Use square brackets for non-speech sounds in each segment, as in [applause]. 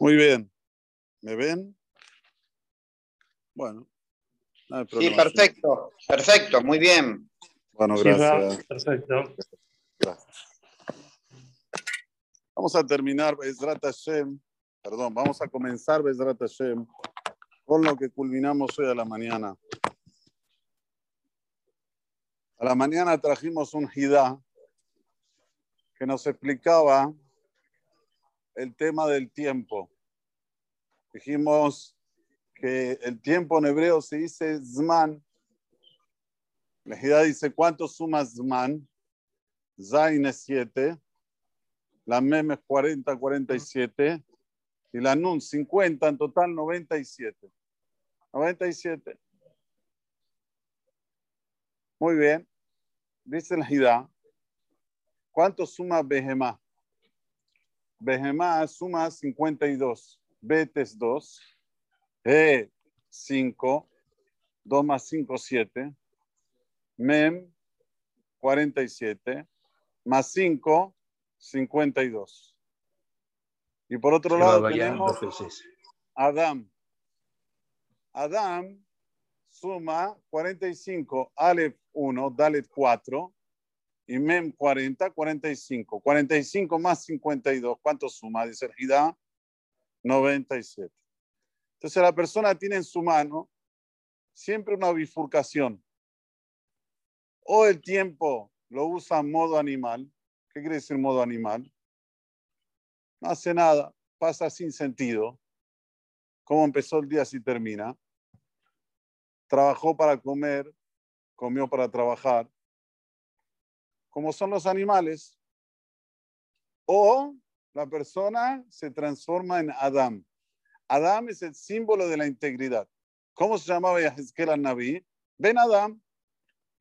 Muy bien. ¿Me ven? Bueno. sí, perfecto. Perfecto, muy bien. Bueno, gracias. perfecto. Gracias. Vamos a terminar Bezrat Hashem. Perdón, vamos a comenzar Bezrat Hashem con lo que culminamos hoy a la mañana. A la mañana trajimos un hidá que nos explicaba el tema del tiempo. Dijimos que el tiempo en hebreo se dice zman. La Hidá dice, ¿cuánto suma zman? Zain es 7, la Mem es 40, 47 y la Nun 50, en total 97. 97. Muy bien. Dice la Hidá, ¿cuánto suma Behemá? Behemá suma 52. Bet es 2. E 5. 2 más 5, 7. Mem 47. Más 5, 52. Y por otro lado tenemos Adam. Adam suma 45, Aleph 1, Dalet 4 y Mem 40, 45. 45 más 52, ¿cuánto suma? Dice el Hidá, 97. Entonces la persona tiene en su mano siempre una bifurcación. O el tiempo lo usa en modo animal. ¿Qué quiere decir modo animal? No hace nada, pasa sin sentido. ¿Cómo empezó el día si termina? Trabajó para comer, comió para trabajar, como son los animales, o la persona se transforma en Adam. Adam es el símbolo de la integridad. ¿Cómo se llamaba Yahezkel al Naví? Ben Adam.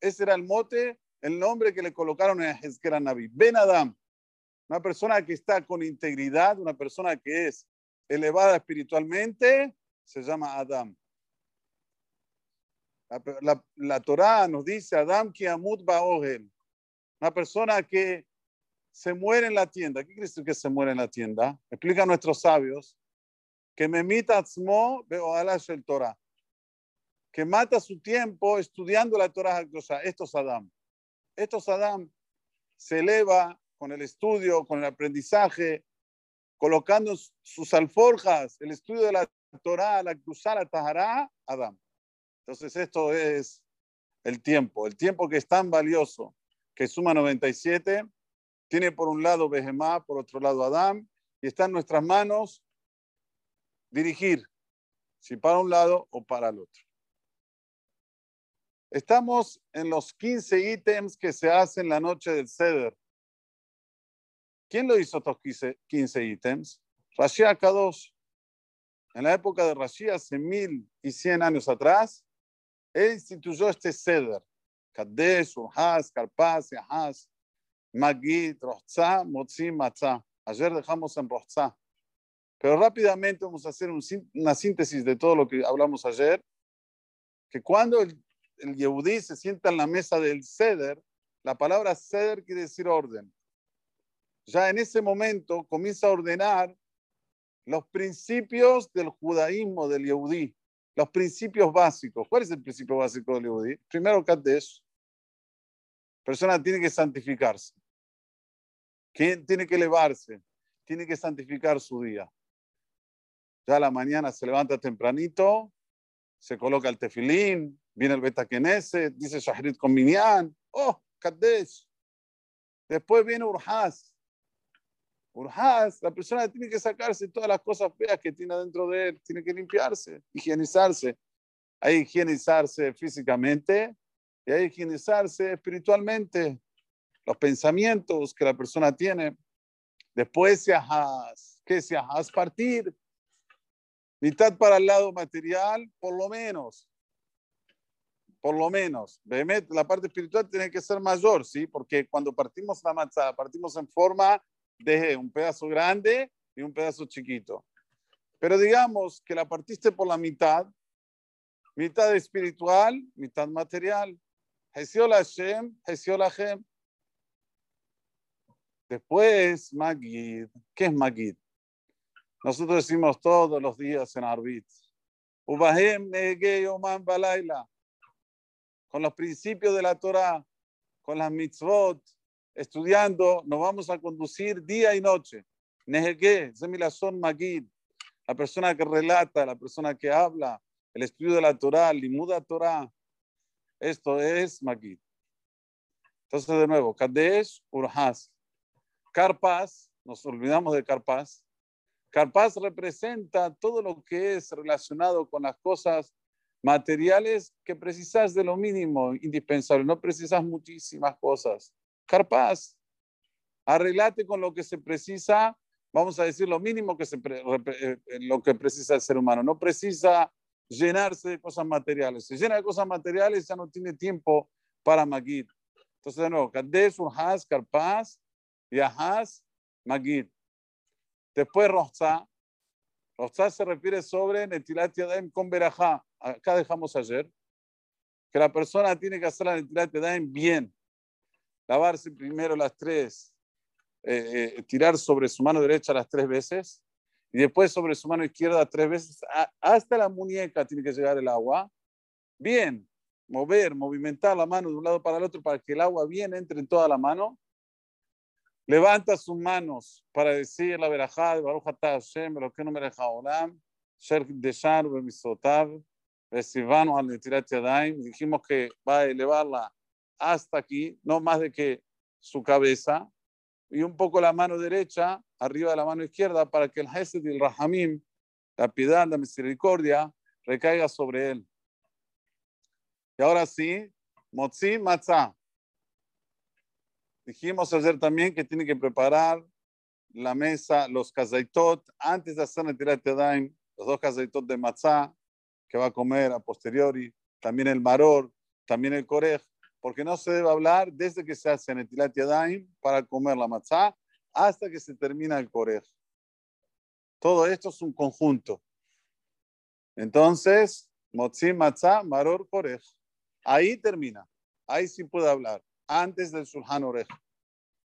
Ese era el mote, el nombre que le colocaron a Yahezkel al Naví. Ben Adam. Una persona que está con integridad, una persona que es elevada espiritualmente, se llama Adam. La, la, Torah nos dice Adam ki amut una persona que se muere en la tienda. ¿Qué quiere decir que se muere en la tienda? Explica a nuestros sabios que me atzmo el Torah. Que mata su tiempo estudiando la Torah. Esto es Adam. Esto es Adam. Se eleva con el estudio, con el aprendizaje, colocando sus alforjas, el estudio de la Torah, la Kdusha, la Tahara, Adam. Entonces esto es el tiempo, el tiempo que es tan valioso que suma 97, tiene por un lado Behemá, por otro lado Adam, y está en nuestras manos dirigir, si para un lado o para el otro. Estamos en los 15 ítems que se hacen la noche del Seder. ¿Quién lo hizo estos 15, ítems? Rashi Akadosh. En la época de Rashi, hace mil y cien años atrás, él instituyó este Seder. Kadesh, Urhaz, Karpas, Yahaz, Magid, Rochza, Motzi, Matzah. Ayer dejamos en Rochza. Pero rápidamente vamos a hacer una síntesis de todo lo que hablamos ayer. Que cuando el, el Yehudí se sienta en la mesa del Seder, la palabra Seder quiere decir orden. Ya en ese momento comienza a ordenar los principios del judaísmo del Yehudí, los principios básicos. ¿Cuál es el principio básico del Yehudí? Primero, Kadesh persona tiene que santificarse. ¿Quién tiene que elevarse? Tiene que santificar su día. Ya a la mañana se levanta tempranito, se coloca el tefilín, viene el betakenese, dice Shahrit con Minyan. Oh, Kadesh. Después viene Urhaz. Urhaz, la persona tiene que sacarse todas las cosas feas que tiene dentro de él, tiene que limpiarse, higienizarse. Hay higienizarse físicamente y hay que higienizarse espiritualmente los pensamientos que la persona tiene. Después se ajaz, ¿qué se ajaz? Partir. Mitad para el lado material, por lo menos. Por lo menos. La parte espiritual tiene que ser mayor, ¿sí? Porque cuando partimos la manzana, partimos en forma de un pedazo grande y un pedazo chiquito. Pero digamos que la partiste por la mitad, mitad espiritual, mitad material. Después, Magid. ¿Qué es Magid? Nosotros decimos todos los días en Arbit. Oman. Con los principios de la Torah, con las mitzvot, estudiando, nos vamos a conducir día y noche. Magid, la persona que relata, la persona que habla, el estudio de la Torah, Limuda Torah. Esto es Magid. Entonces, de nuevo, Kadesh, Urhas. Carpas, nos olvidamos de Carpas. Carpas representa todo lo que es relacionado con las cosas materiales que precisas de lo mínimo, indispensable. No precisas muchísimas cosas. Carpas, arreglate con lo que se precisa, vamos a decir lo mínimo que se eh, lo que precisa el ser humano. No precisa llenarse de cosas materiales. Se llena de cosas materiales, ya no tiene tiempo para Magid. Entonces, de nuevo, Kadesh, Urhaz, Karpaz, Yahaz, Magid. Después, Roza. Roza se refiere sobre Netilat Yadayim con Berajá. Acá dejamos ayer que la persona tiene que hacer la Netilat Yadayim bien. Lavarse primero las tres, eh, eh, tirar sobre su mano derecha las tres veces y después sobre su mano izquierda tres veces. Hasta la muñeca tiene que llegar el agua. Bien, mover, movimentar la mano de un lado para el otro para que el agua bien entre en toda la mano. Levanta sus manos para decir la verajá de Baruch Atah Hashem, lo que no me deja olam, Sher Deshar Bemisotav, Resivano al Netirat Yadayim. Dijimos que va a elevarla hasta aquí, no más de que su cabeza, y un poco la mano derecha arriba de la mano izquierda para que el Hesed y el Rahamim, la piedad, la misericordia, recaiga sobre él. Y ahora sí, Motzi Matzah. Dijimos ayer también que tiene que preparar la mesa, los kazaitot, antes de hacer el tirat los dos kazaitot de matzah que va a comer a posteriori, también el maror, también el korej, porque no se debe hablar desde que se hace el tirat para comer la matzah hasta que se termina el korej. Todo esto es un conjunto. Entonces, motzi matzah, maror, korej. Ahí termina. Ahí sí puede hablar. Antes del Sulhan Oreja.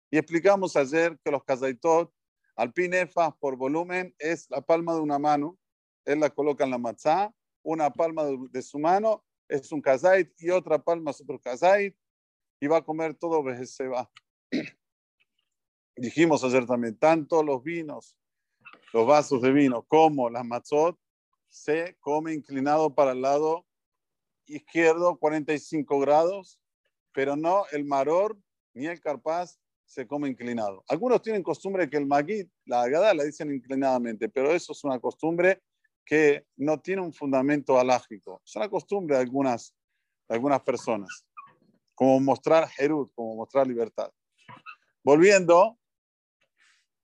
Y explicamos ayer que los kazaitot, al pinefa por volumen, es la palma de una mano. Él la coloca en la matzá. Una palma de, su mano es un kazait y otra palma es otro kazait. Y va a comer todo va. [clears throat] Dijimos ayer también, tanto los vinos, los vasos de vino, como las matzot, se come inclinado para el lado izquierdo 45 grados, pero no el maror ni el carpaz se come inclinado. Algunos tienen costumbre que el maguit, la agada, la dicen inclinadamente, pero eso es una costumbre que no tiene un fundamento alágico. Es una costumbre de algunas, algunas personas, como mostrar Jerut, como mostrar libertad. Volviendo,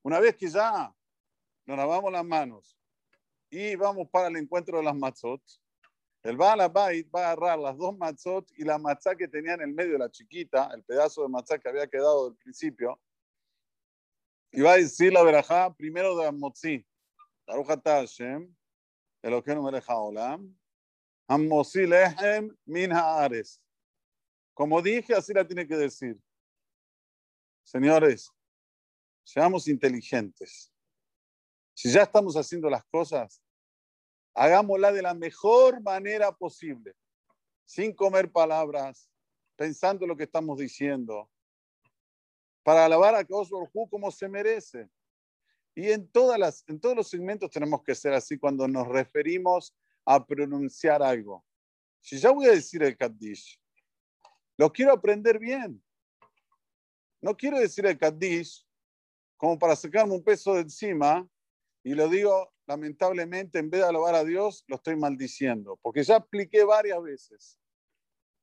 una vez que ya nos lavamos las manos y vamos para el encuentro de las matzot, el Baal Abait va a agarrar las dos matzot y la matzá que tenía en el medio, de la chiquita, el pedazo de matzá que había quedado del principio, y va a decir la verajá primero de Amotzi. Baruch atah Hashem, Min haares. Como dije, así la tiene que decir. Señores, seamos inteligentes. Si ya estamos haciendo las cosas, hagámosla de la mejor manera posible, sin comer palabras, pensando lo que estamos diciendo, para alabar a Dios como se merece. Y en, todas las, en todos los segmentos tenemos que ser así cuando nos referimos a pronunciar algo. Si ya voy a decir el Kaddish, lo quiero aprender bien. No quiero decir el Kaddish como para sacarme un peso de encima y lo digo lamentablemente, en vez de alabar a Dios, lo estoy maldiciendo, porque ya expliqué varias veces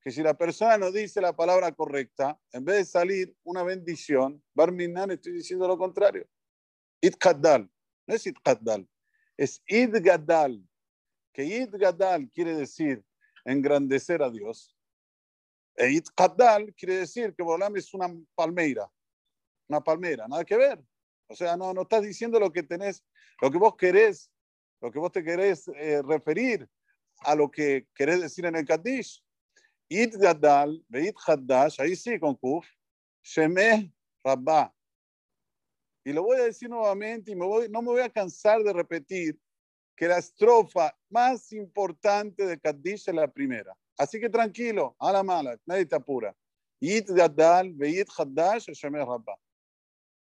que si la persona no dice la palabra correcta, en vez de salir una bendición, Barminan estoy diciendo lo contrario. Itkaddal, no es Itkaddal, es Idgadal, que Idgadal quiere decir engrandecer a Dios. E Itkaddal quiere decir que Bolam es una palmeira, una palmera, nada que ver. O sea, no, no estás diciendo lo que tenés lo que vos querés, lo que vos te querés eh, referir a lo que querés decir en el Kaddish. Id Gadal, Beit Haddash, ahí sí con Kuf, Shemeh Rabbah. Y lo voy a decir nuevamente y me voy, no me voy a cansar de repetir que la estrofa más importante de Kaddish es la primera. Así que tranquilo, a la mala, nadie te apura. Yit Gadal, Beyit Haddash, Rabba.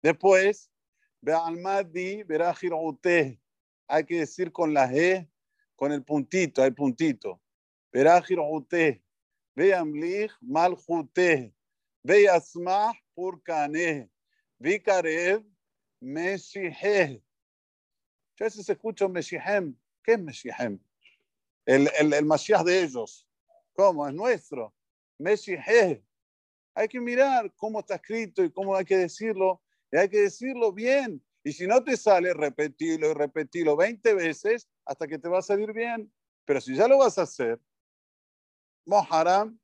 Después, Be'almadi, Berajir Hay que decir con la E, con el puntito, hay puntito. Berajir Ute, Be'amlich, Malchute, Be'asmah, Purkane, Vikarev, Meshihe. Ya se escucha Meshihem. ¿Qué es Meshihem? El, el, el Mashiach de ellos. ¿Cómo? Es nuestro. Meshihe. Hay que mirar cómo está escrito y cómo hay que decirlo. Y hay que decirlo bien. Y si no te sale, repetirlo y repetirlo 20 veces hasta que te va a salir bien. Pero si ya lo vas a hacer, haram,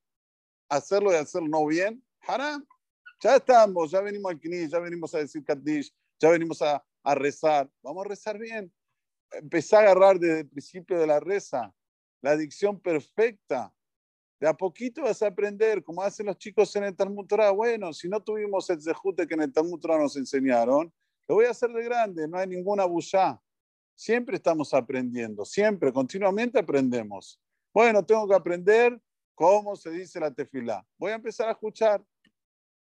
hacerlo y hacerlo no bien, haram. Ya estamos, ya venimos al Knis, ya venimos a decir Kaddish, ya venimos a, rezar. Vamos a rezar bien. Empecé a agarrar desde el principio de la reza la dicción perfecta. De a poquito vas a aprender, como hacen los chicos en el Talmud Torah. Bueno, si no tuvimos el zehute que en el Talmud Torah nos enseñaron, lo voy a hacer de grande, no hay ninguna bullá. Siempre estamos aprendiendo, siempre, continuamente aprendemos. Bueno, tengo que aprender cómo se dice la tefilá. Voy a empezar a escuchar.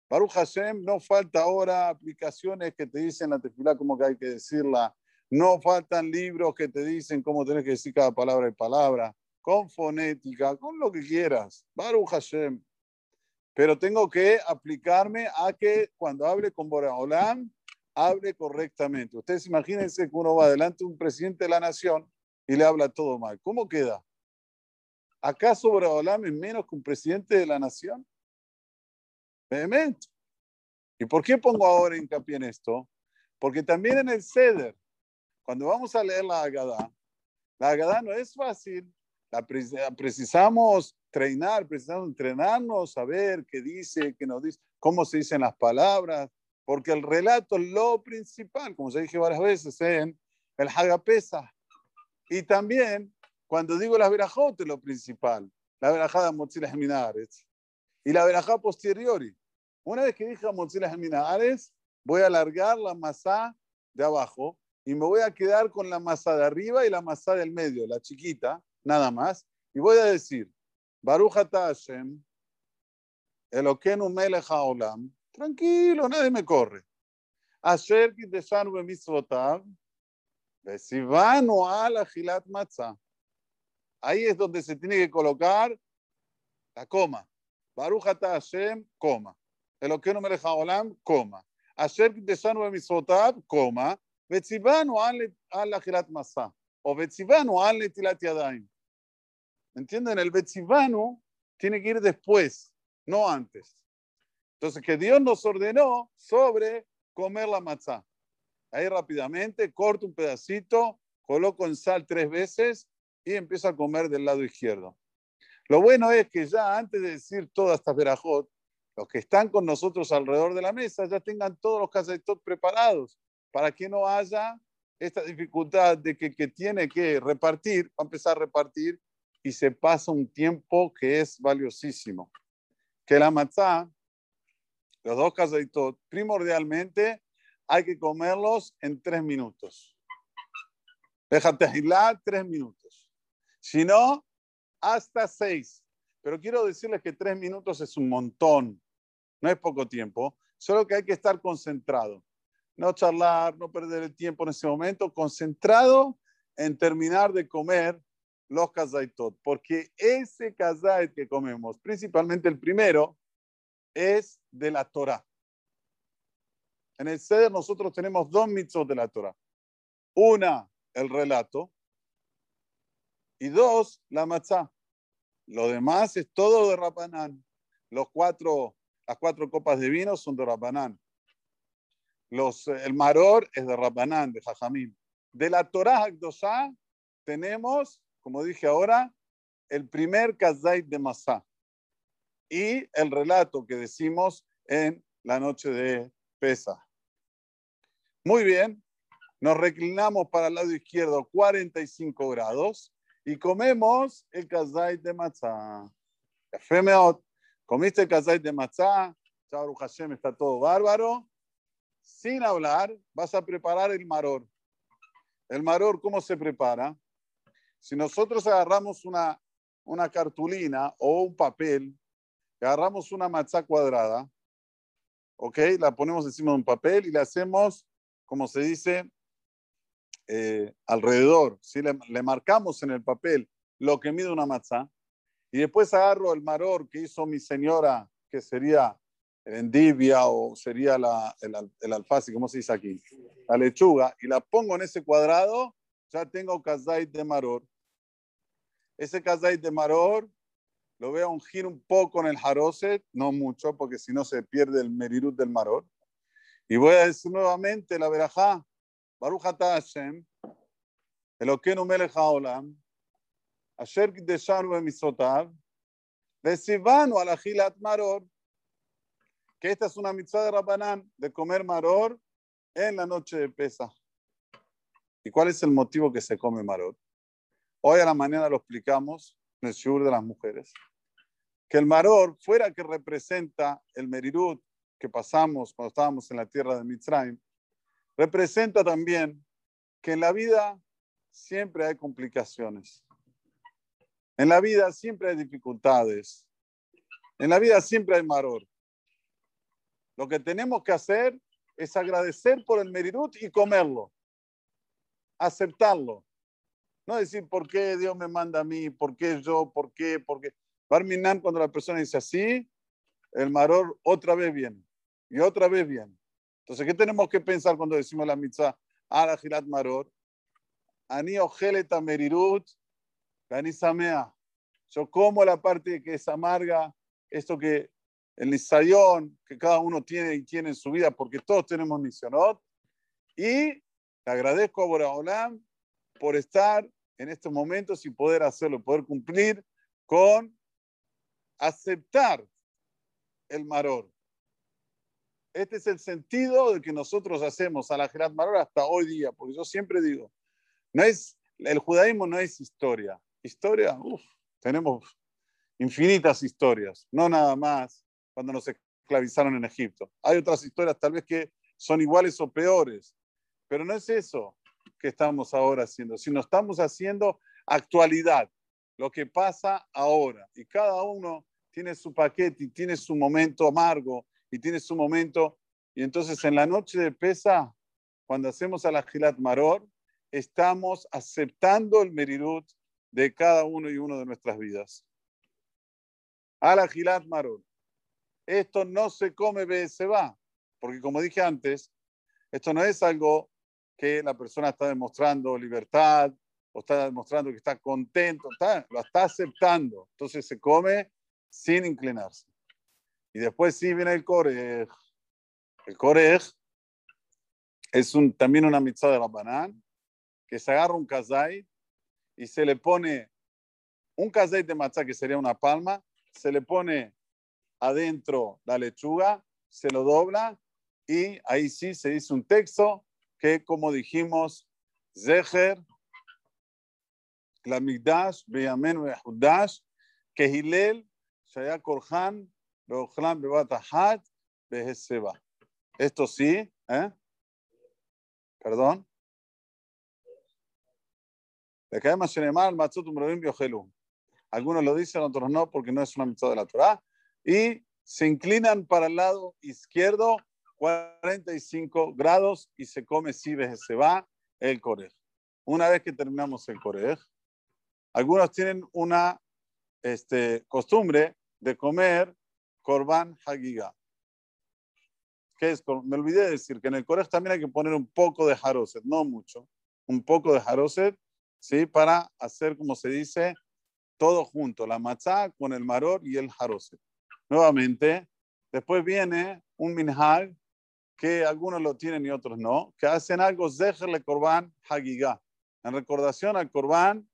Baruch Hashem, no falta ahora aplicaciones que te dicen la tefilá como que hay que decirla. No faltan libros que te dicen cómo tienes que decir cada palabra y palabra, con fonética, con lo que quieras. Baruch Hashem. Pero tengo que aplicarme a que cuando hable con Boreolam, hable correctamente. Ustedes imagínense que uno va delante de un presidente de la nación y le habla todo mal. ¿Cómo queda? ¿Acaso Boreolam es menos que un presidente de la nación? Vehemente. ¿Y por qué pongo ahora hincapié en esto? Porque también en el CEDER, cuando vamos a leer la Agadá, la Agadá no es fácil. La precisamos treinar, precisamos entrenarnos, saber qué dice, qué nos dice, cómo se dicen las palabras, porque el relato es lo principal, como se dije varias veces en el Hagapesa. Y también, cuando digo las verajotes, lo principal, la verajada Motzila Minares y la verajá posteriori. Una vez que dije Motzila Minares, voy a alargar la masa de abajo y me voy a quedar con la masa de arriba y la masa del medio, la chiquita, nada más. Y voy a decir, Baruch Hashem, Eloquenu Melech Haolam, tranquilo, nadie me corre. Asher Kiteshanu Bemitzvotav, Besivanu Al Achilat Matzah. Ahí es donde se tiene que colocar la coma. Baruch Hashem, coma. Eloquenu Melech Haolam, coma. Asher Kiteshanu Bemitzvotav, coma. Betzivanu Al Achilat Matzah. O Betzivanu Al Netilat Yadayim. ¿Entienden? El Betzivanu tiene que ir después, no antes. Entonces, que Dios nos ordenó sobre comer la matzá. Ahí rápidamente corto un pedacito, coloco en sal tres veces y empiezo a comer del lado izquierdo. Lo bueno es que ya antes de decir todas estas verajot, los que están con nosotros alrededor de la mesa ya tengan todos los casetitos preparados para que no haya esta dificultad de que, tiene que repartir, va a empezar a repartir y se pasa un tiempo que es valiosísimo. Que la matzá, los dos casaditos, primordialmente hay que comerlos en tres minutos. Déjate aislar tres minutos. Si no, hasta seis. Pero quiero decirles que tres minutos es un montón. No es poco tiempo. Solo que hay que estar concentrado. No charlar, no perder el tiempo en ese momento. Concentrado en terminar de comer los kazaitot, porque ese kazait que comemos, principalmente el primero, es de la Torah. En el Seder nosotros tenemos dos mitzvot de la Torah. Una, el relato, y dos, la matzah. Lo demás es todo de Rabanán. Los cuatro, las cuatro copas de vino son de Rabanán. Los, el maror es de Rabanán, de Jajamín. De la Torah Akdosá tenemos como dije ahora, el primer Kazait de Masá y el relato que decimos en la noche de Pesa. Muy bien, nos reclinamos para el lado izquierdo 45 grados y comemos el Kazait de Matzah. Femeot, comiste el Kazait de Matzah, Hashem está todo bárbaro. sin hablar, vas a preparar el maror. El maror, ¿cómo se prepara? Si nosotros agarramos una, una cartulina o un papel, agarramos una matzá cuadrada, ¿ok? La ponemos encima de un papel y le hacemos, como se dice, eh, alrededor, ¿sí? Le, marcamos en el papel lo que mide una matzá y después agarro el maror que hizo mi señora, que sería el endivia o sería la, el, el alface, ¿cómo se dice aquí? La lechuga, y la pongo en ese cuadrado, ya tengo kazait de maror. Ese kazait de maror lo voy a ungir un poco en el haroset, no mucho, porque si no se pierde el merirut del maror. Y voy a decir nuevamente la verajá, Baruch atah Hashem, Elokeinu melech haolam, asher kideshanu bemisotav, vesivanu al achilat maror, que esta es una mitzvah de Rabbanán, de comer maror en la noche de pesa. ¿Y cuál es el motivo que se come maror? Hoy a la mañana lo explicamos en el shur de las mujeres. Que el maror, fuera que representa el merirut que pasamos cuando estábamos en la tierra de Mitzrayim, representa también que en la vida siempre hay complicaciones. En la vida siempre hay dificultades. En la vida siempre hay maror. Lo que tenemos que hacer es agradecer por el merirut y comerlo. Aceptarlo. No decir por qué Dios me manda a mí, por qué yo, por qué, por qué. Barminan, cuando la persona dice así, el maror otra vez viene. Y otra vez viene. Entonces, ¿qué tenemos que pensar cuando decimos la mitzvah? Ara gilat maror. Ani ojeleta merirut. Gani samea. Yo como la parte que es amarga, esto que el nisayón que cada uno tiene y tiene en su vida, porque todos tenemos nisionot. Y le agradezco a Boraholam por estar en estos momentos y poder hacerlo, poder cumplir con aceptar el maror. Este es el sentido de que nosotros hacemos a la Gerat Maror hasta hoy día, porque yo siempre digo, no es, el judaísmo no es historia. Historia, uff, tenemos infinitas historias, no nada más cuando nos esclavizaron en Egipto. Hay otras historias tal vez que son iguales o peores, pero no es eso que estamos ahora haciendo, sino estamos haciendo actualidad, lo que pasa ahora. Y cada uno tiene su paquete y tiene su momento amargo y tiene su momento. Y entonces en la noche de pesa, cuando hacemos a la Gilat Maror, estamos aceptando el merirut de cada uno y uno de nuestras vidas. A la Gilat Maror. Esto no se come, se va. Porque como dije antes, esto no es algo que la persona está demostrando libertad o está demostrando que está contento, lo está aceptando. Entonces se come sin inclinarse. Y después sí viene el corej. El corej es un, también una mitzvah de Rabbanán, que se agarra un kazay y se le pone un kazay de matzah, que sería una palma, se le pone adentro la lechuga, se lo dobla y ahí sí se dice un texto que, como dijimos, Zeher, Klamigdash, Beyamen, Behudash, Kehilel, Shaya Korhan, esto sí, ¿eh? Perdón. Algunos lo dicen, otros no, porque no es una mitzvah de la Torah. Y se inclinan para el lado izquierdo 45 grados y se come si se va el corej. Una vez que terminamos el corej, algunos tienen una este, costumbre de comer Corban Hagiga. ¿Qué es? Me olvidé de decir que en el Corej también hay que poner un poco de Haroset, no mucho, un poco de Haroset, ¿sí? Para hacer, como se dice, todo junto, la matzá con el maror y el Haroset. Nuevamente, después viene un minhag que algunos lo tienen y otros no, que hacen algo Zeherle Corban Hagiga, en recordación al Corban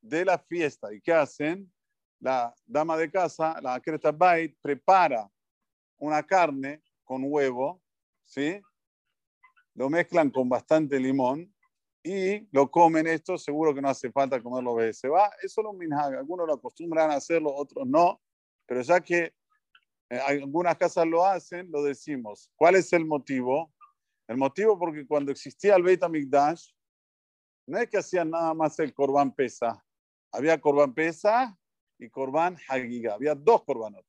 de la fiesta. ¿Y qué hacen? La dama de casa, la Kreta Bait, prepara una carne con huevo, ¿sí? Lo mezclan con bastante limón y lo comen esto, seguro que no hace falta comerlo se va, es solo un algunos lo acostumbran a hacerlo, otros no, pero ya que eh, algunas casas lo hacen, lo decimos. ¿Cuál es el motivo? El motivo porque cuando existía el Beit HaMikdash, no es que hacían nada más el Corban Pesa. Había Corban Pesa y Corban Hagiga. Había dos Corbanos.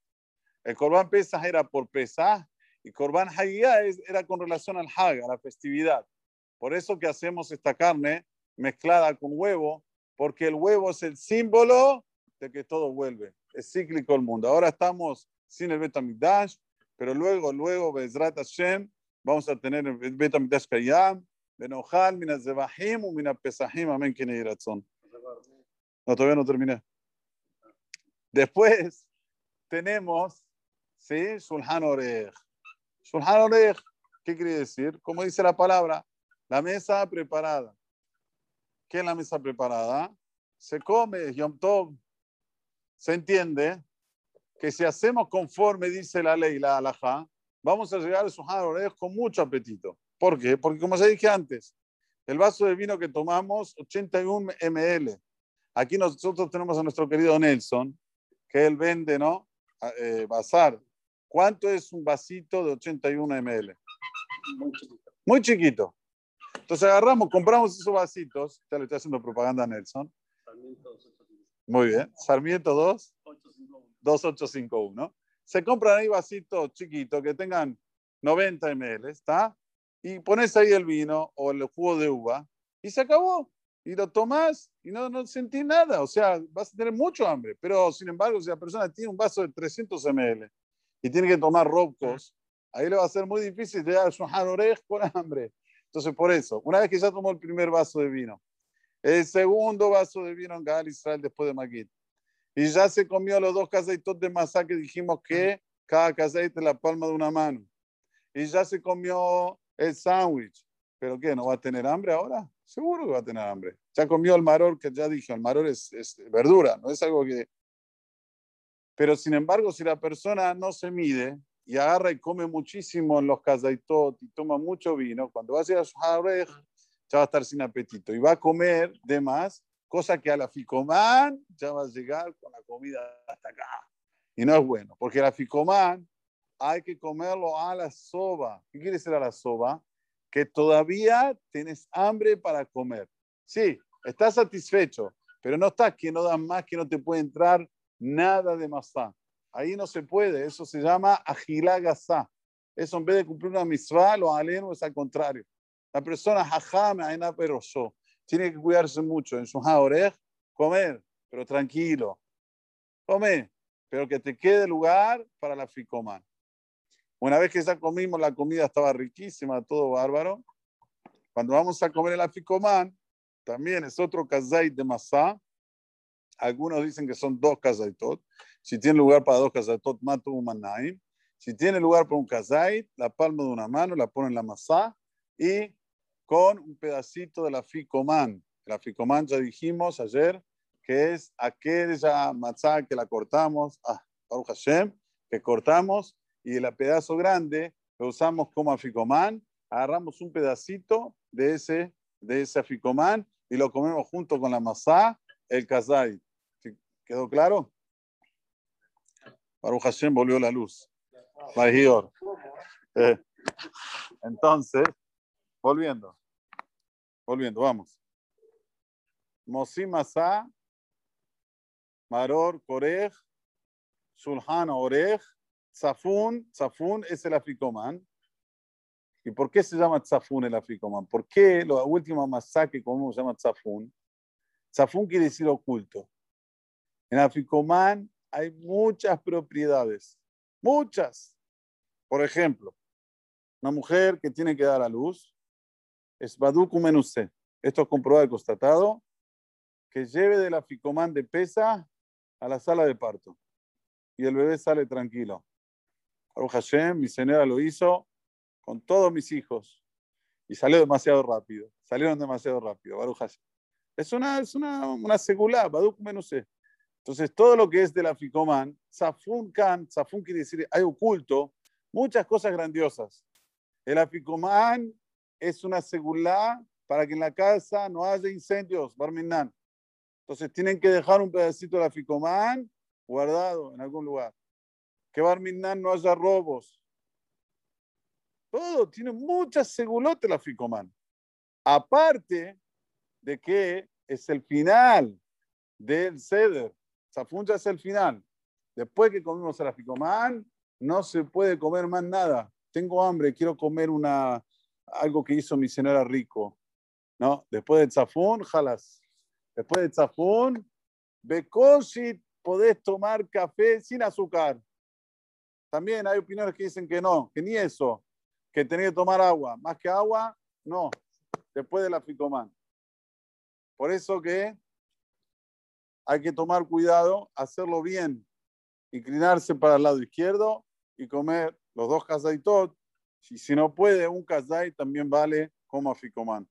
El Corban Pesa era por Pesa y Corban Hagiga era con relación al Hag, a la festividad. Por eso que hacemos esta carne mezclada con huevo, porque el huevo es el símbolo de que todo vuelve. Es cíclico el mundo. Ahora estamos sin el Betamigdash, pero luego, luego, Bezrat Hashem, vamos a tener el Betamigdash Kayam, Benojal, Mina Zebahim, Mina Pesahim, Amén, razón. No, todavía no terminé. Después tenemos, ¿sí? Sulhan Orej. Sulhan Orej, ¿qué quiere decir? Como dice la palabra, la mesa preparada. ¿Qué es la mesa preparada? Se come. Se entiende que si hacemos conforme dice la ley, la halajá, vamos a llegar a Sulhan Orej con mucho apetito. ¿Por qué? Porque como ya dije antes, el vaso de vino que tomamos, 81 ml. Aquí nosotros tenemos a nuestro querido Nelson, que él vende, ¿no? Eh, bazar. ¿Cuánto es un vasito de 81 ml? Muy chiquito. Muy chiquito. Entonces agarramos, compramos esos vasitos. Ya le estoy haciendo propaganda a Nelson. Muy bien. Sarmiento 2. 2851. Se compran ahí vasitos chiquitos que tengan 90 ml, ¿está? Y pones ahí el vino o el jugo de uva y se acabó y lo tomas y no, no sentís nada. O sea, vas a tener mucho hambre. Pero, sin embargo, si la persona tiene un vaso de 300 ml y tiene que tomar robcos, ahí le va a ser muy difícil llegar a oreja por hambre. Entonces, por eso, una vez que ya tomó el primer vaso de vino, el segundo vaso de vino en Gal Israel después de Magid, y ya se comió los dos caseitos de masa que dijimos que cada caseite la palma de una mano, y ya se comió el sándwich, ¿pero qué? ¿No va a tener hambre ahora? seguro que va a tener hambre. Ya comió el maror, que ya dije, el maror es, verdura, no es algo que... Pero sin embargo, si la persona no se mide y agarra y come muchísimo en los casaitot y toma mucho vino, cuando va a ir a su ya va a estar sin apetito y va a comer de más, cosa que a la ficomán ya va a llegar con la comida hasta acá. Y no es bueno, porque la ficomán hay que comerlo a la soba. ¿Qué quiere decir a la soba? Que todavía tienes hambre para comer. Sí, estás satisfecho, pero no estás que no das más, que no te puede entrar nada de masá. Ahí no se puede, eso se llama agilagasa. Eso en vez de cumplir una misvá, lo aleno es al contrario. La persona jajame aina peroso tiene que cuidarse mucho en su orej, comer, pero tranquilo. Come, pero que te quede lugar para la ficomán. Una vez que ya comimos, la comida estaba riquísima, todo bárbaro. Cuando vamos a comer el aficomán, también es otro kazait de masá. Algunos dicen que son dos kazaitot. Si tiene lugar para dos kazaitot, mato un manaim. Si tiene lugar para un kazait, la palma de una mano la pone en la masá y con un pedacito de la ficomán. La ficomán ya dijimos ayer que es aquella matzá que la cortamos, ah, Hashem, que cortamos y el pedazo grande lo usamos como aficomán, agarramos un pedacito de ese, de ese aficomán y lo comemos junto con la masá, el kazay. ¿Quedó claro? Baruch Hashem volvió la luz. Eh, entonces, volviendo, volviendo, vamos. Mosim Masá, Maror Korej, Sulhan Orej, Zafún, Zafún es el africomán. ¿Y por qué se llama Zafún el africomán? ¿Por qué la última masacre como se llama Zafún? Zafún quiere decir oculto. En africomán hay muchas propiedades, muchas. Por ejemplo, una mujer que tiene que dar a luz es Baduku Menuse. Esto es comprobado y constatado. Que lleve del africomán de pesa a la sala de parto y el bebé sale tranquilo. Baruch Hashem, mi señora lo hizo con todos mis hijos y salió demasiado rápido. Salieron demasiado rápido, Baruch Hashem. Es una, es una, una segula, Baduk sé. Entonces, todo lo que es de la Ficomán, Zafun Khan, Zafun quiere decir, hay oculto muchas cosas grandiosas. El Aficomán es una segula para que en la casa no haya incendios, Barminan. Entonces, tienen que dejar un pedacito de Aficomán guardado en algún lugar que Barminan no haya robos. todo, tiene muchas segulotes la ficomán. Aparte de que es el final del ceder. Zafun ya es el final. Después que comimos el aficomán, no se puede comer más nada. Tengo hambre, quiero comer una, algo que hizo mi señora rico. ¿No? Después del zafún, jalas. Después del zafún, becosit, podés tomar café sin azúcar. También hay opiniones que dicen que no, que ni eso, que tenés que tomar agua. Más que agua, no. Después del aficomán. Por eso que hay que tomar cuidado, hacerlo bien, inclinarse para el lado izquierdo y comer los dos kazaitot. Si, si no puede, un kazai también vale como aficomán.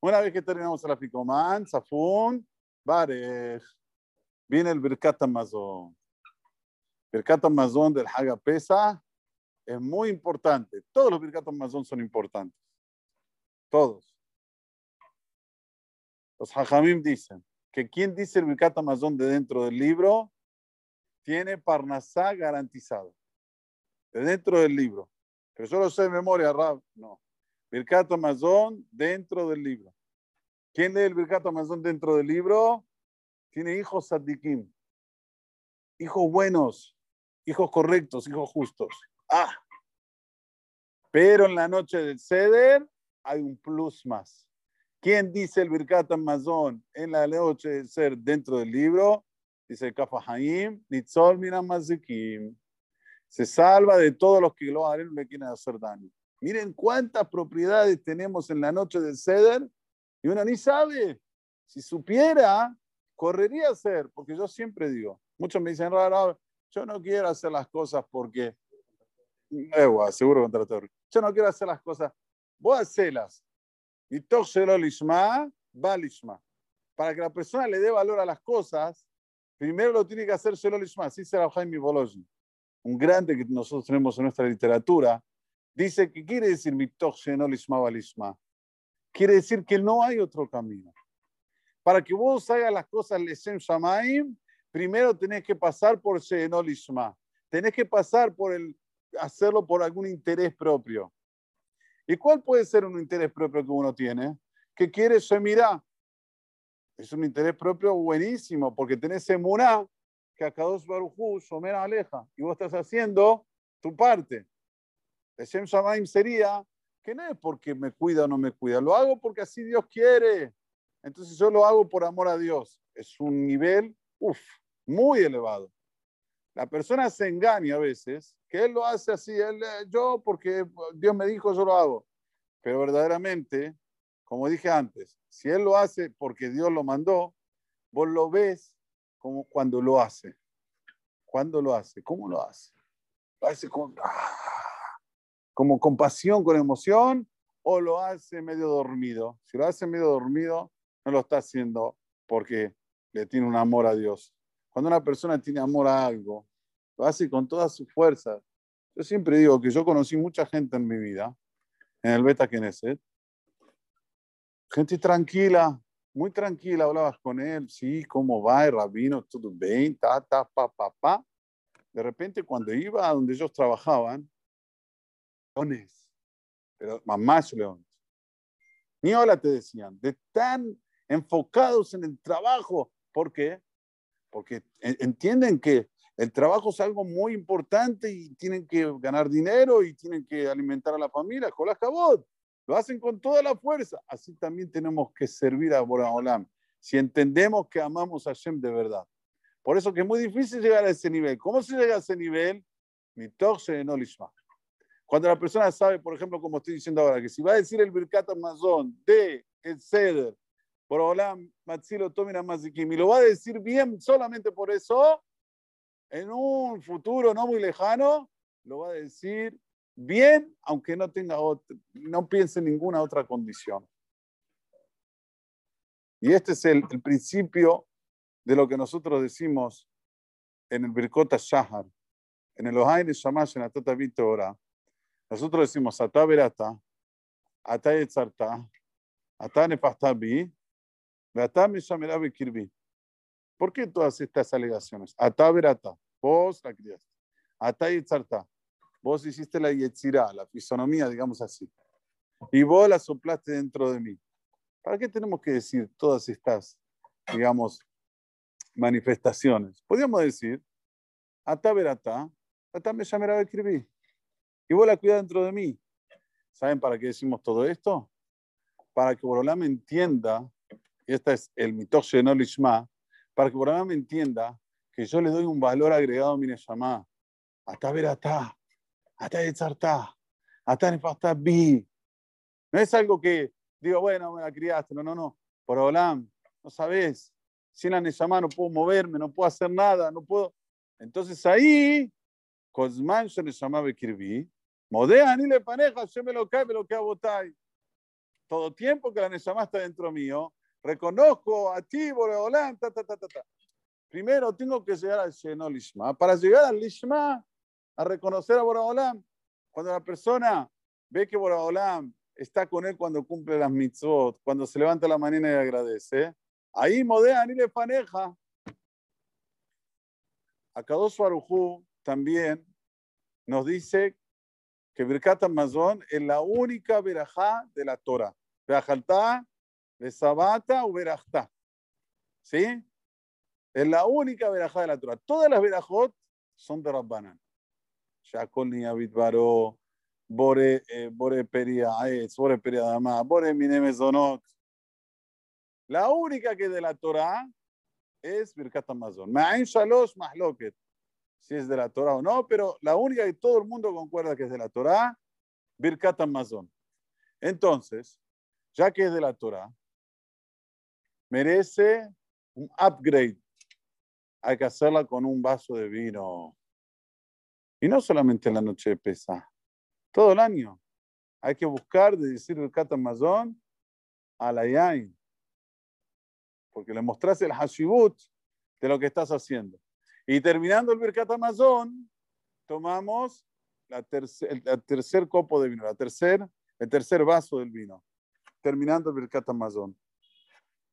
Una vez que terminamos el aficomán, zafún, vale, viene el Birkat Amazon. Birkat Amazon del Haga Pesa es muy importante. Todos los Birkat Amazon son importantes. Todos. Los Hajamim dicen, que quien dice el Birkat Amazon de dentro del libro tiene Parnasá garantizado. De dentro del libro. Pero solo sé de memoria, Rab. No. Birkat Amazon dentro del libro. ¿Quién lee el Birkat Amazon dentro del libro? Tiene hijos sadikim. Hijos buenos. Hijos correctos. Hijos justos. Ah. Pero en la noche del Seder hay un plus más. ¿Quién dice el Birkat Amazon en la noche de ser dentro del libro? Dice Kafahaim, Nitzol Mazikim. Se salva de todos los que lo harán le quieren hacer daño. Miren cuántas propiedades tenemos en la noche del Seder y uno ni sabe. Si supiera, correría a hacer, porque yo siempre digo, muchos me dicen, raro, yo no quiero hacer las cosas porque, seguro contra Yo no quiero hacer las cosas, voy a hacerlas y lishma, va lishma. Para que la persona le dé valor a las cosas, primero lo tiene que hacer solo lishma. Así será Jaime Bologna, un grande que nosotros tenemos en nuestra literatura. Dice que quiere decir no lishma va lishma. Quiere decir que no hay otro camino. Para que vos hagas las cosas lesem shamaim, primero tenés que pasar por no lishma. Tenés que pasar por el hacerlo por algún interés propio. ¿Y cuál puede ser un interés propio que uno tiene? Que quiere mira Es un interés propio buenísimo, porque tenés emuná que a Kadosh Barujú, Somera aleja, y vos estás haciendo tu parte. El Shem Shamaim sería que no es porque me cuida o no me cuida, lo hago porque así Dios quiere. Entonces yo lo hago por amor a Dios. Es un nivel, uff, muy elevado. La persona se engaña a veces, que él lo hace así, él, eh, yo porque Dios me dijo, yo lo hago. Pero verdaderamente, como dije antes, si él lo hace porque Dios lo mandó, vos lo ves como cuando lo hace. ¿Cuándo lo hace? ¿Cómo lo hace? Lo hace con, ah, como con pasión, con emoción, o lo hace medio dormido. Si lo hace medio dormido, no lo está haciendo porque le tiene un amor a Dios. Cuando una persona tiene amor a algo, lo hace con toda su fuerza. Yo siempre digo que yo conocí mucha gente en mi vida, en el Beta Knesset, gente tranquila, muy tranquila, hablabas con él, sí, cómo va, el rabino, todo bien, ta, ta, pa, pa, pa. De repente, cuando iba a donde ellos trabajaban, leones, pero mamás leones. Ni hola te decían, de tan enfocados en el trabajo. ¿Por qué? Porque entienden que el trabajo es algo muy importante y tienen que ganar dinero y tienen que alimentar a la familia. Con cabot, lo hacen con toda la fuerza. Así también tenemos que servir a Boraholam. Si entendemos que amamos a Hashem de verdad. Por eso que es muy difícil llegar a ese nivel. ¿Cómo se llega a ese nivel? Cuando la persona sabe, por ejemplo, como estoy diciendo ahora, que si va a decir el Birkat Amazon de el Ceder, Boraholam, Matzilo, Tomina Mazikim, y lo va a decir bien solamente por eso, en un futuro no muy lejano, lo va a decir bien, aunque no tenga no piense en ninguna otra condición. Y este es el, principio de lo que nosotros decimos en el Birkota Shahar, en el Ohain Shamash, en Atata Vitora. Nosotros decimos Ata Berata, Ata Yetzarta, Mishamera Bekirbi. ¿Por qué todas estas alegaciones? Ata verata, vos la criaste. Tzarta. vos hiciste la yetzirá, la fisonomía, digamos así, y vos la soplaste dentro de mí. ¿Para qué tenemos que decir todas estas, digamos, manifestaciones? Podríamos decir, ata verata, ata me llamará escribir. Y vos la cuidas dentro de mí. ¿Saben para qué decimos todo esto? Para que Borolam entienda, y este es el mitosh no lishma, para que Borolam entienda que yo le doy un valor agregado a mi Neshama. Ata verata, ata etzarta, ata nefasta bi. No es algo que digo, bueno, me la criaste. No, no, no. Por Olam, no sabes. Sin la Neshama no puedo moverme, no puedo hacer nada, no puedo. Entonces ahí, Cosman se Neshama Bekirbi, Modea ni le paneja, yo me lo cae, me lo cae botai. Todo tiempo que la Neshama está dentro mío, reconozco a ti, Boreolam, ta, ta, ta, ta, ta. Primero tengo que llegar al Sheno Lishma. Para llegar al Lishma, a reconocer a Boreolam, cuando la persona ve que Boreolam está con él cuando cumple las mitzvot, cuando se levanta la mañana y agradece. Ahí modea ni le paneja. Akadosh Barujú también nos dice que Birkat Amazon es la única verajá de la Torah. Verajaltá, de Sabata o Verajtá. ¿Sí? Es la única verajá de la Torah. Todas las verajot son de Rabbanan. Shakol ni Baró, Bore, eh, Bore Peria Bore Peria Dama, Bore Minemezonot. La única que de la Torah es Birkat Amazon. Ma'in Shalosh Mahloket. Si es de la Torah o no, pero la única que todo el mundo concuerda que es de la Torah, Birkat Amazon. Entonces, ya que es de la Torah, merece un upgrade. Hay que hacerla con un vaso de vino. Y no solamente en la noche de pesa todo el año. Hay que buscar de decir el Katamazón a la Yain. Porque le mostraste el hashibut de lo que estás haciendo. Y terminando el Birkat Amazon, tomamos la el tercer copo de vino, la tercer, el tercer vaso del vino. Terminando el Birkat Amazon.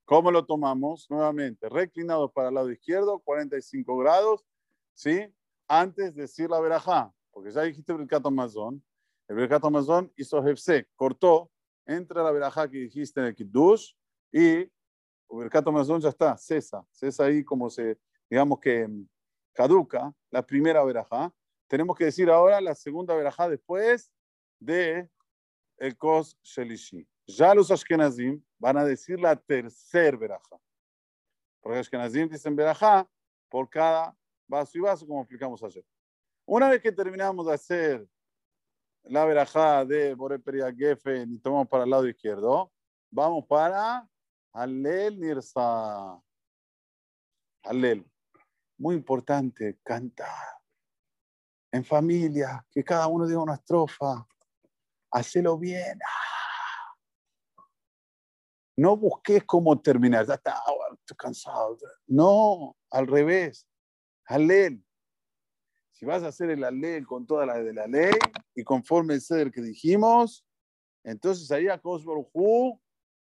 ¿Cómo lo tomamos? Nuevamente, reclinados para el lado izquierdo, 45 grados, ¿sí? Antes de decir la verajá, porque ya dijiste Birkat Amazon, el Birkat Amazon hizo Hefse, cortó entre la verajá que dijiste en el Kiddush y el Birkat Amazon ya está, cesa, cesa ahí como se, digamos que mm, caduca la primera verajá. Tenemos que decir ahora la segunda verajá después de el Kos Shelishi. Ya los Ashkenazim van a decir la tercera verajá. Porque Ashkenazim dicen verajá por cada vaso y vaso, como explicamos ayer. Una vez que terminamos de hacer la verajá de Boreperia Gefen y tomamos para el lado izquierdo, vamos para Alel Nirsa. Alel. Muy importante, cantar. En familia, que cada uno diga una estrofa. Hacelo bien. No busques cómo terminar. Ya está, estoy cansado. No, al revés. Alel. Si vas a hacer el alel con toda la de la ley y conforme el ceder que dijimos, entonces ahí a Hu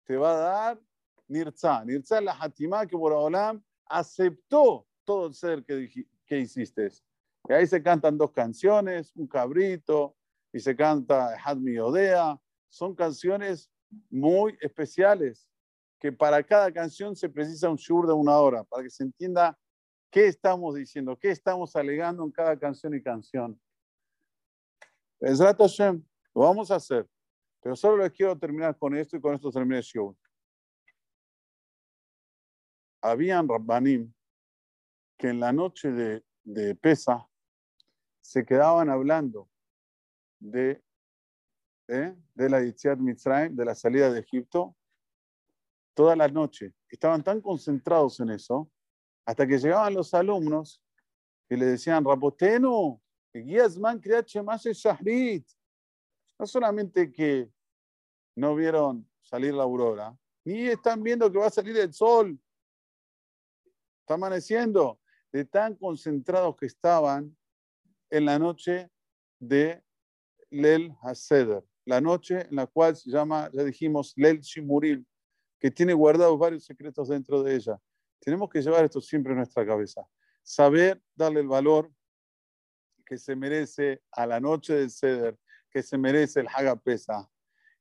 te va a dar Nirza. Nirza la Hatimá que Boraholam aceptó todo el ser que, que hiciste. Y ahí se cantan dos canciones, un cabrito, y se canta Hadmi Odea. Son canciones muy especiales, que para cada canción se precisa un shur de una hora, para que se entienda ¿Qué estamos diciendo? ¿Qué estamos alegando en cada canción y canción? Es Hashem, lo vamos a hacer. Pero solo les quiero terminar con esto y con esto terminé el show. Habían Rabbanim que en la noche de, de Pesa se quedaban hablando de, ¿eh? de la Yitziat Mitzrayim, de la salida de Egipto, toda la noche. Estaban tan concentrados en eso hasta que llegaban los alumnos y le decían, Rapoteno, Guíasman más Shahrit. No solamente que no vieron salir la aurora, ni están viendo que va a salir el sol. Está amaneciendo. De tan concentrados que estaban en la noche de Lel Haseder, la noche en la cual se llama, ya dijimos, Lel Shimuril, que tiene guardados varios secretos dentro de ella. Tenemos que llevar esto siempre en nuestra cabeza. Saber darle el valor que se merece a la noche del Ceder, que se merece el Hagapesa.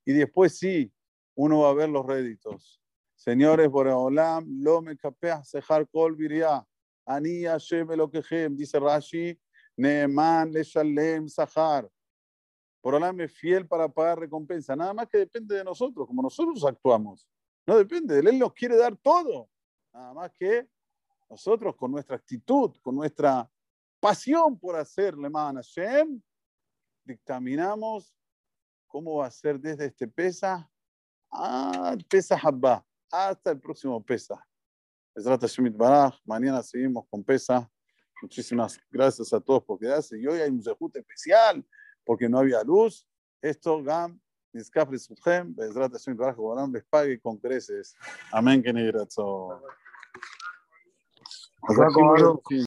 Y después sí, uno va a ver los réditos. Señores, Boreolam, lo me capeas sejar kol viria. Elokehem, dice Rashi, Neeman le shalem sahar. Boreolam es fiel para pagar recompensa. Nada más que depende de nosotros, como nosotros actuamos. No depende de él, nos quiere dar todo. Nada más que nosotros con nuestra actitud, con nuestra pasión por hacer Leman Hashem, dictaminamos cómo va a ser desde este pesa a pesa Habba, hasta el próximo pesa. Mañana seguimos con pesa. Muchísimas gracias a todos por quedarse. Y hoy hay un sejute especial porque no había luz. Esto, Gam, Nizkaf Lesutchem, Bezrat Hashem Baraj, les pague con creces. Amén, que